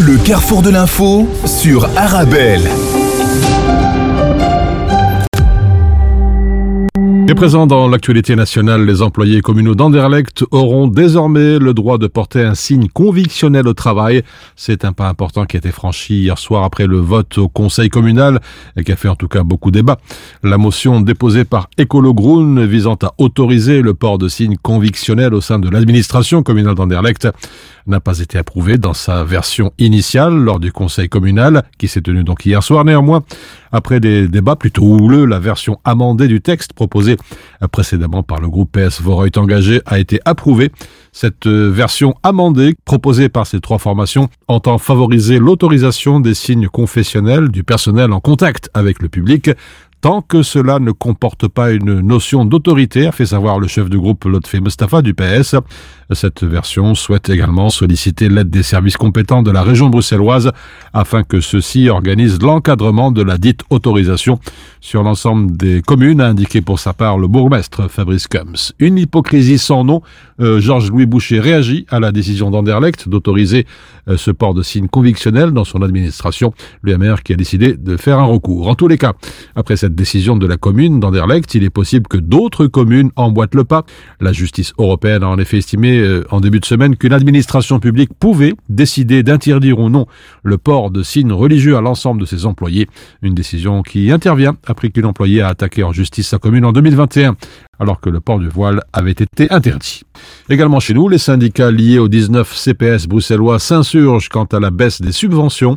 Le carrefour de l'info sur Arabelle. Et présent dans l'actualité nationale, les employés communaux d'Anderlecht auront désormais le droit de porter un signe convictionnel au travail. C'est un pas important qui a été franchi hier soir après le vote au conseil communal et qui a fait en tout cas beaucoup débat. La motion déposée par Ecolo Groen visant à autoriser le port de signes convictionnels au sein de l'administration communale d'Anderlecht n'a pas été approuvée dans sa version initiale lors du conseil communal qui s'est tenu donc hier soir. Néanmoins, après des débats plutôt houleux, la version amendée du texte proposée précédemment par le groupe PS Voreut engagé a été approuvée. Cette version amendée proposée par ces trois formations entend favoriser l'autorisation des signes confessionnels du personnel en contact avec le public tant que cela ne comporte pas une notion d'autorité, a fait savoir le chef du groupe Lotfe Mustafa du PS. Cette version souhaite également solliciter l'aide des services compétents de la région bruxelloise afin que ceux-ci organisent l'encadrement de la dite autorisation sur l'ensemble des communes, a indiqué pour sa part le bourgmestre Fabrice Combs. Une hypocrisie sans nom, euh, Georges-Louis Boucher réagit à la décision d'Anderlecht d'autoriser euh, ce port de signe convictionnel dans son administration, l'UMR qui a décidé de faire un recours. En tous les cas, après cette décision de la commune d'Anderlecht, il est possible que d'autres communes emboîtent le pas. La justice européenne a en effet estimé euh, en début de semaine qu'une administration publique pouvait décider d'interdire ou non le port de signes religieux à l'ensemble de ses employés. Une décision qui intervient après qu'une employée a attaqué en justice sa commune en 2021 alors que le port du voile avait été interdit. Également chez nous, les syndicats liés aux 19 CPS bruxellois s'insurgent quant à la baisse des subventions.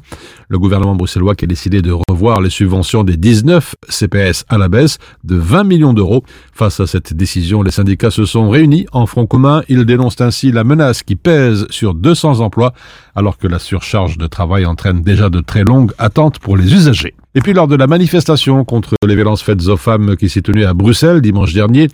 Le gouvernement bruxellois qui a décidé de revoir les subventions des 19 CPS à la baisse de 20 millions d'euros. Face à cette décision, les syndicats se sont réunis en front commun. Ils dénoncent ainsi la menace qui pèse sur 200 emplois alors que la surcharge de travail entraîne déjà de très longues attentes pour les usagers. Et puis lors de la manifestation contre les violences faites aux femmes qui s'est tenue à Bruxelles dimanche dernier,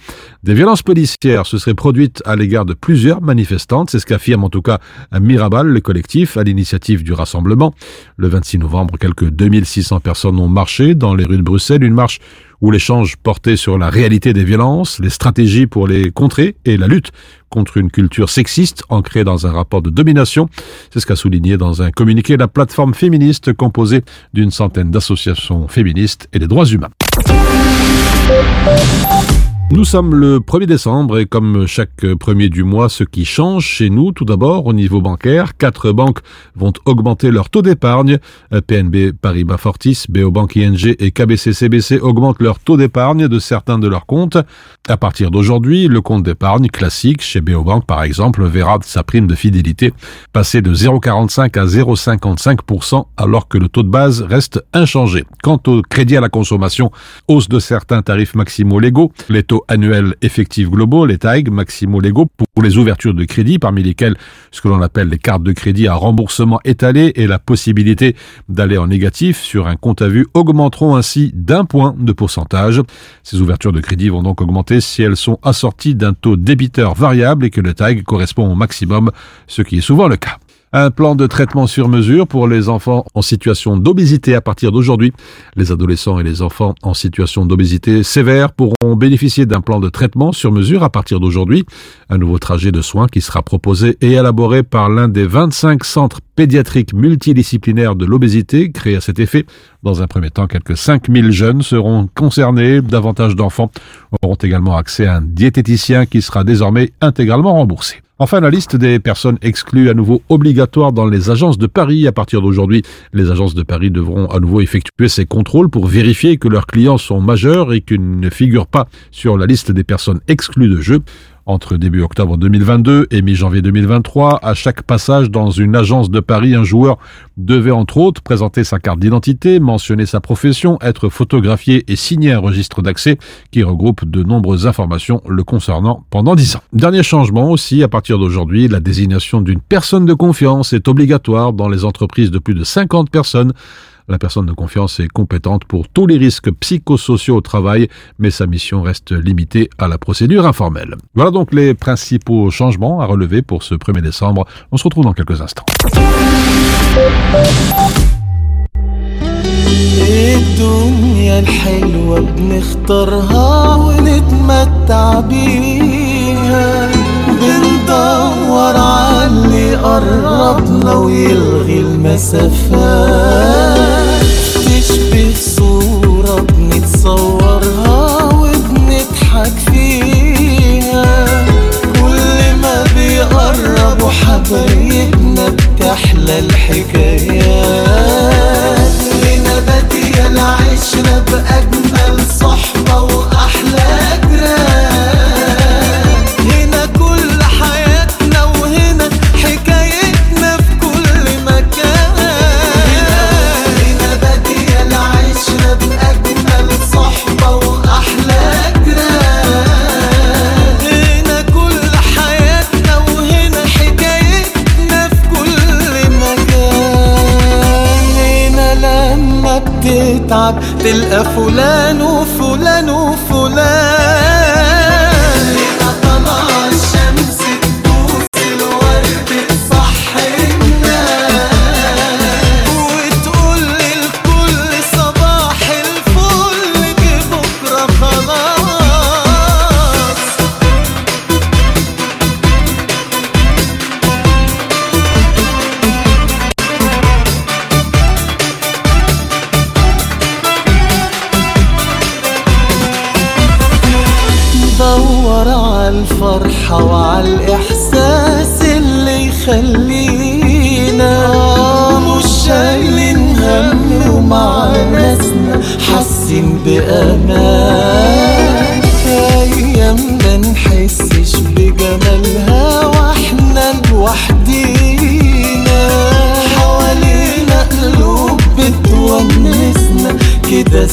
des violences policières se seraient produites à l'égard de plusieurs manifestantes. C'est ce qu'affirme en tout cas un Mirabal, le collectif, à l'initiative du rassemblement. Le 26 novembre, quelques 2600 personnes ont marché dans les rues de Bruxelles, une marche où l'échange portait sur la réalité des violences, les stratégies pour les contrer et la lutte contre une culture sexiste ancrée dans un rapport de domination. C'est ce qu'a souligné dans un communiqué la plateforme féministe composée d'une centaine d'associations féministes et des droits humains. Nous sommes le 1er décembre et comme chaque premier du mois, ce qui change chez nous, tout d'abord au niveau bancaire, quatre banques vont augmenter leur taux d'épargne. PNB, Paribas Fortis, Bank ING et KBC CBC augmentent leur taux d'épargne de certains de leurs comptes. À partir d'aujourd'hui, le compte d'épargne classique chez Bank, par exemple verra sa prime de fidélité passer de 0,45 à 0,55% alors que le taux de base reste inchangé. Quant au crédit à la consommation, hausse de certains tarifs maximaux légaux, les taux annuels effectifs globaux, les TAG maximaux légaux pour les ouvertures de crédit, parmi lesquelles ce que l'on appelle les cartes de crédit à remboursement étalé et la possibilité d'aller en négatif sur un compte à vue augmenteront ainsi d'un point de pourcentage. Ces ouvertures de crédit vont donc augmenter si elles sont assorties d'un taux débiteur variable et que le TAG correspond au maximum, ce qui est souvent le cas. Un plan de traitement sur mesure pour les enfants en situation d'obésité à partir d'aujourd'hui. Les adolescents et les enfants en situation d'obésité sévère pourront bénéficier d'un plan de traitement sur mesure à partir d'aujourd'hui. Un nouveau trajet de soins qui sera proposé et élaboré par l'un des 25 centres pédiatriques multidisciplinaires de l'obésité créés à cet effet. Dans un premier temps, quelques 5000 jeunes seront concernés. Davantage d'enfants auront également accès à un diététicien qui sera désormais intégralement remboursé. Enfin, la liste des personnes exclues à nouveau obligatoire dans les agences de Paris. À partir d'aujourd'hui, les agences de Paris devront à nouveau effectuer ces contrôles pour vérifier que leurs clients sont majeurs et qu'ils ne figurent pas sur la liste des personnes exclues de jeu. Entre début octobre 2022 et mi-janvier 2023, à chaque passage dans une agence de Paris, un joueur devait entre autres présenter sa carte d'identité, mentionner sa profession, être photographié et signer un registre d'accès qui regroupe de nombreuses informations le concernant pendant 10 ans. Dernier changement aussi, à partir d'aujourd'hui, la désignation d'une personne de confiance est obligatoire dans les entreprises de plus de 50 personnes. La personne de confiance est compétente pour tous les risques psychosociaux au travail, mais sa mission reste limitée à la procédure informelle. Voilà donc les principaux changements à relever pour ce 1er décembre. On se retrouve dans quelques instants. الدنيا الحلوة بنختارها ونتمتع بيها بندور عاللي قربنا ويلغي المسافات حضرتنا بتحلى الحكايات. تلقى فلان وفلان وفلان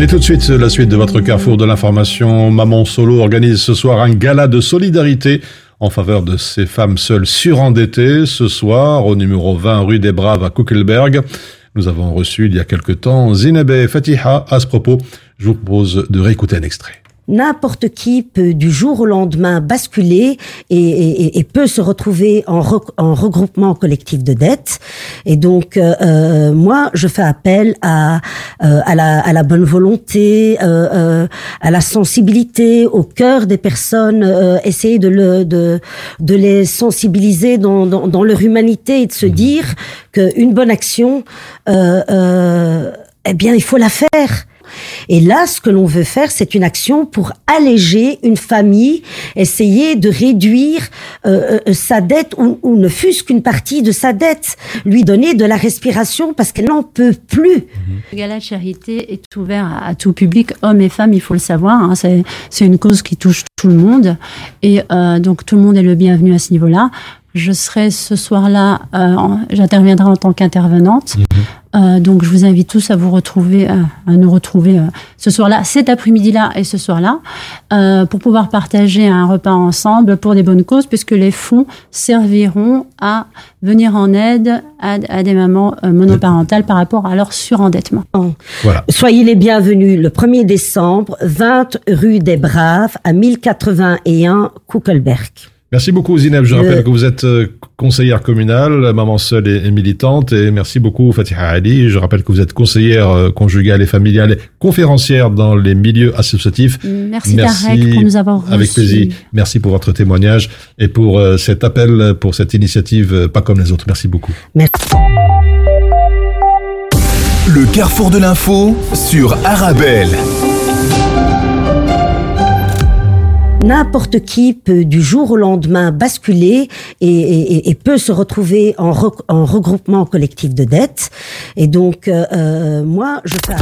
Et tout de suite, la suite de votre carrefour de l'information. Maman Solo organise ce soir un gala de solidarité en faveur de ces femmes seules surendettées. Ce soir, au numéro 20 rue des Braves à Kuckelberg. Nous avons reçu il y a quelque temps Zinebe Fatiha à ce propos. Je vous propose de réécouter un extrait. N'importe qui peut du jour au lendemain basculer et, et- et peut se retrouver en, re- en regroupement collectif de dettes. Et donc, euh, euh, moi, je fais appel à, euh, à, la, à la bonne volonté, euh, euh, à la sensibilité, au cœur des personnes, euh, essayer de, le, de, de les sensibiliser dans, dans, dans leur humanité et de se dire qu'une bonne action, euh, euh, eh bien, il faut la faire. Et là, ce que l'on veut faire, c'est une action pour alléger une famille, essayer de réduire euh, euh, sa dette ou, ne fût-ce qu'une partie de sa dette, lui donner de la respiration parce qu'elle n'en peut plus. Le gala charité est ouvert à, tout public, hommes et femmes, il faut le savoir. hein. c'est, c'est une cause qui touche tout le monde. Et euh, donc tout le monde est le bienvenu à ce niveau-là. Je serai ce soir-là, euh, en- j'interviendrai en tant qu'intervenante. Euh, donc je vous invite tous à vous retrouver, euh, à nous retrouver euh, ce soir-là, cet après-midi-là et ce soir-là, euh, pour pouvoir partager un repas ensemble pour des bonnes causes, puisque les fonds serviront à venir en aide à, à des mamans euh, monoparentales par rapport à leur surendettement. Voilà. Soyez les bienvenus le 1er décembre, 20 rue des Braves, à 1081 Kuckelberg. Merci beaucoup Zineb. Je Euh, rappelle que vous êtes conseillère communale, maman seule et, et militante. Et merci beaucoup Fatiha Ali. Je rappelle que vous êtes conseillère euh, conjugale et familiale et conférencière dans les milieux associatifs. Merci, Tarek, pour nous avoir Avec reçus. plaisir. Merci pour votre témoignage et pour euh, cet appel, pour cette initiative euh, pas comme les autres. Merci beaucoup. Le carrefour de l'info sur Arabelle. N'importe qui peut du jour au lendemain basculer et, peut se retrouver en, re- en regroupement collectif de dettes. Et donc, euh, euh, moi, je fais.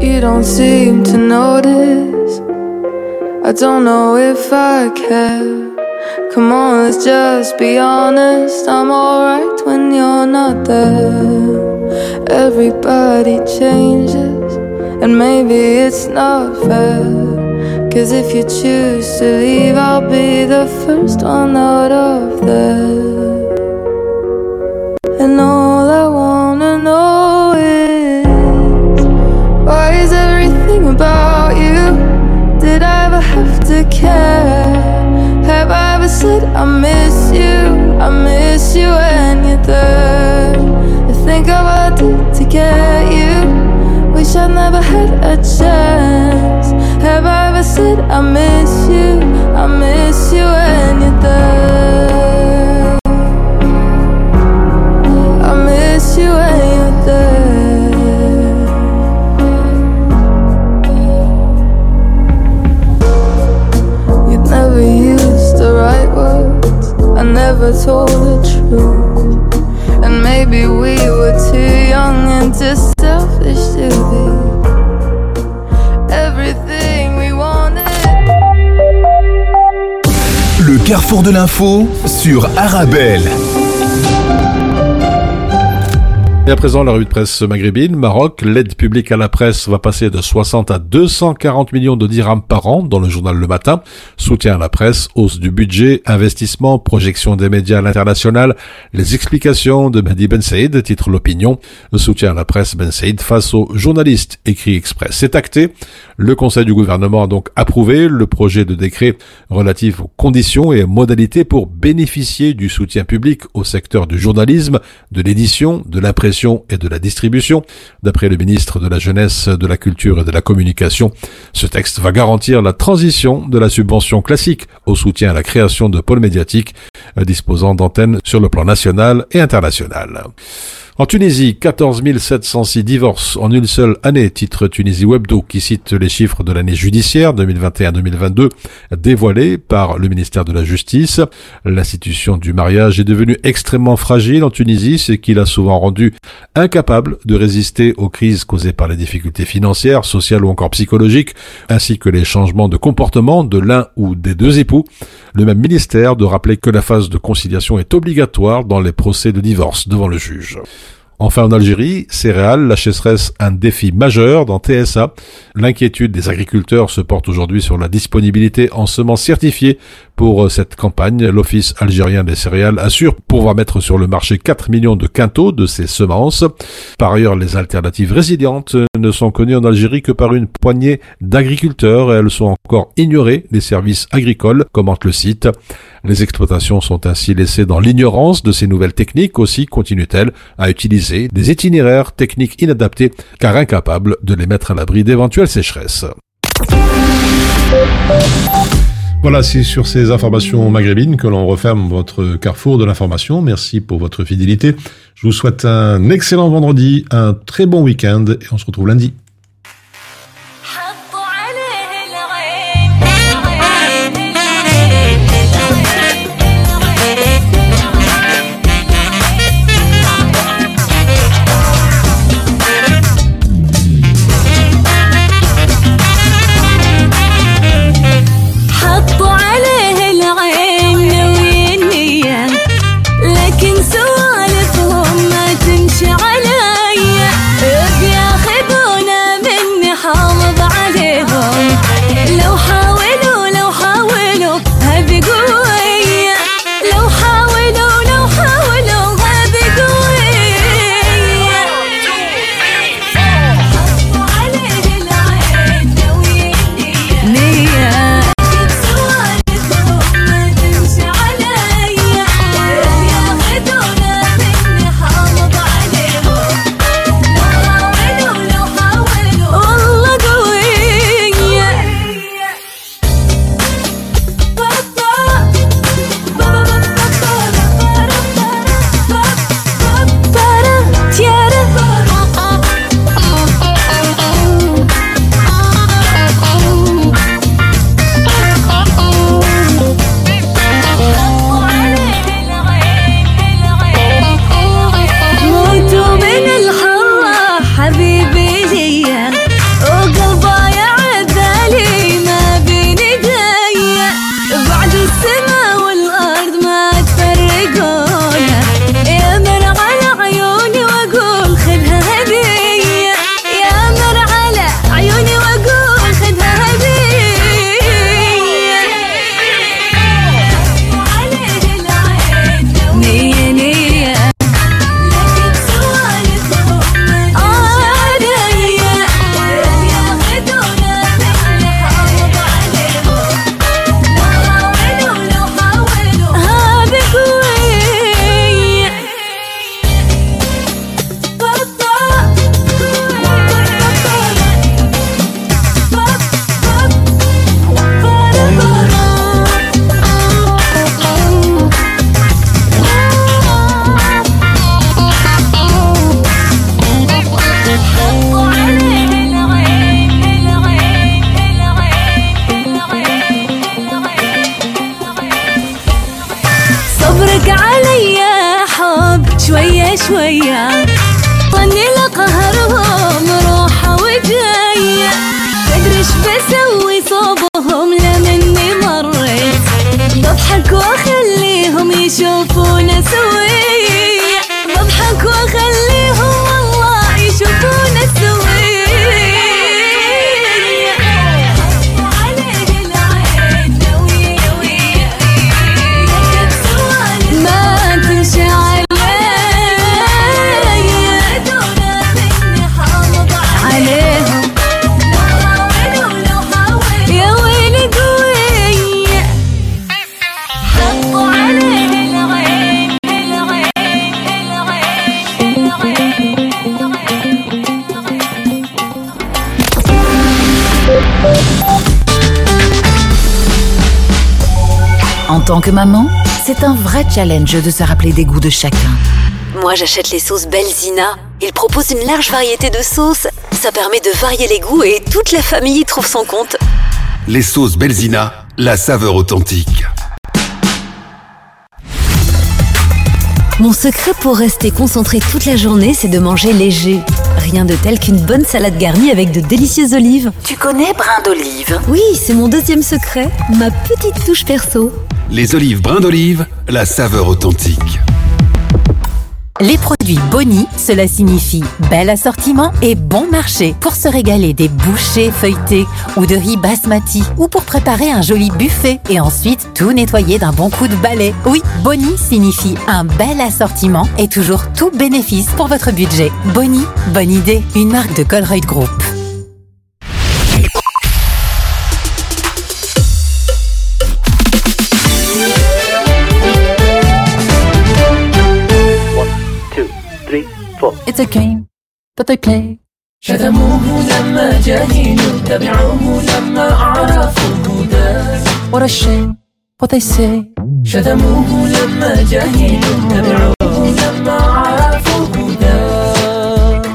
You don't seem to notice. I don't know if I care. Come on, let's just be honest. I'm alright when you're not there. Everybody changes, and maybe it's not fair. Cause if you choose to leave, I'll be the first one out of there. And all I wanna know is. Why is everything about you? Did I ever have to care? Have I ever said I miss you? I miss you when you're there. I think of what I did to get you. Wish I never had a chance. Have I ever said I miss you? I miss you when you're there. Carrefour de l'info sur Arabelle. Et à présent, la revue de presse maghrébine. Maroc, l'aide publique à la presse va passer de 60 à 240 millions de dirhams par an dans le journal Le Matin. Soutien à la presse, hausse du budget, investissement, projection des médias à l'international. Les explications de Mehdi Ben Saïd, titre l'opinion. Soutien à la presse Ben Saïd face aux journalistes, écrit Express. C'est acté. Le Conseil du gouvernement a donc approuvé le projet de décret relatif aux conditions et modalités pour bénéficier du soutien public au secteur du journalisme, de l'édition, de l'impression et de la distribution. D'après le ministre de la Jeunesse, de la Culture et de la Communication, ce texte va garantir la transition de la subvention classique au soutien à la création de pôles médiatiques disposant d'antennes sur le plan national et international. En Tunisie, 14 706 divorces en une seule année, titre Tunisie Webdo, qui cite les chiffres de l'année judiciaire 2021-2022 dévoilés par le ministère de la Justice. L'institution du mariage est devenue extrêmement fragile en Tunisie, ce qui l'a souvent rendu incapable de résister aux crises causées par les difficultés financières, sociales ou encore psychologiques, ainsi que les changements de comportement de l'un ou des deux époux. Le même ministère de rappeler que la phase de conciliation est obligatoire dans les procès de divorce devant le juge. Enfin, en Algérie, céréales, la sécheresse un défi majeur dans TSA. L'inquiétude des agriculteurs se porte aujourd'hui sur la disponibilité en semences certifiées pour euh, cette campagne. L'Office algérien des céréales assure pouvoir mettre sur le marché 4 millions de quintaux de ces semences. Par ailleurs, les alternatives résilientes ne sont connues en Algérie que par une poignée d'agriculteurs et elles sont encore ignorées des services agricoles, commente le site. Les exploitations sont ainsi laissées dans l'ignorance de ces nouvelles techniques aussi, continue-t-elle, à utiliser des itinéraires techniques inadaptés car incapables de les mettre à l'abri d'éventuelles sécheresses. Voilà, c'est sur ces informations maghrébines que l'on referme votre carrefour de l'information. Merci pour votre fidélité. Je vous souhaite un excellent vendredi, un très bon week-end et on se retrouve lundi. Tant que maman, c'est un vrai challenge de se rappeler des goûts de chacun. Moi, j'achète les sauces Belzina. Ils proposent une large variété de sauces. Ça permet de varier les goûts et toute la famille y trouve son compte. Les sauces Belzina, la saveur authentique. Mon secret pour rester concentré toute la journée, c'est de manger léger. Rien de tel qu'une bonne salade garnie avec de délicieuses olives. Tu connais brin d'olive? Oui, c'est mon deuxième secret, ma petite touche perso. Les olives brins d'olive, la saveur authentique. Les produits Boni, cela signifie bel assortiment et bon marché pour se régaler des bouchées feuilletées ou de riz basmati ou pour préparer un joli buffet et ensuite tout nettoyer d'un bon coup de balai. Oui, Boni signifie un bel assortiment et toujours tout bénéfice pour votre budget. Boni, bonne idée, une marque de Colruyt Group. It's a game that they play. شتموه لما جهلوا تبعوه لما عرفوا الهدى What a shame what they say. شتموه لما جهلوا تبعوه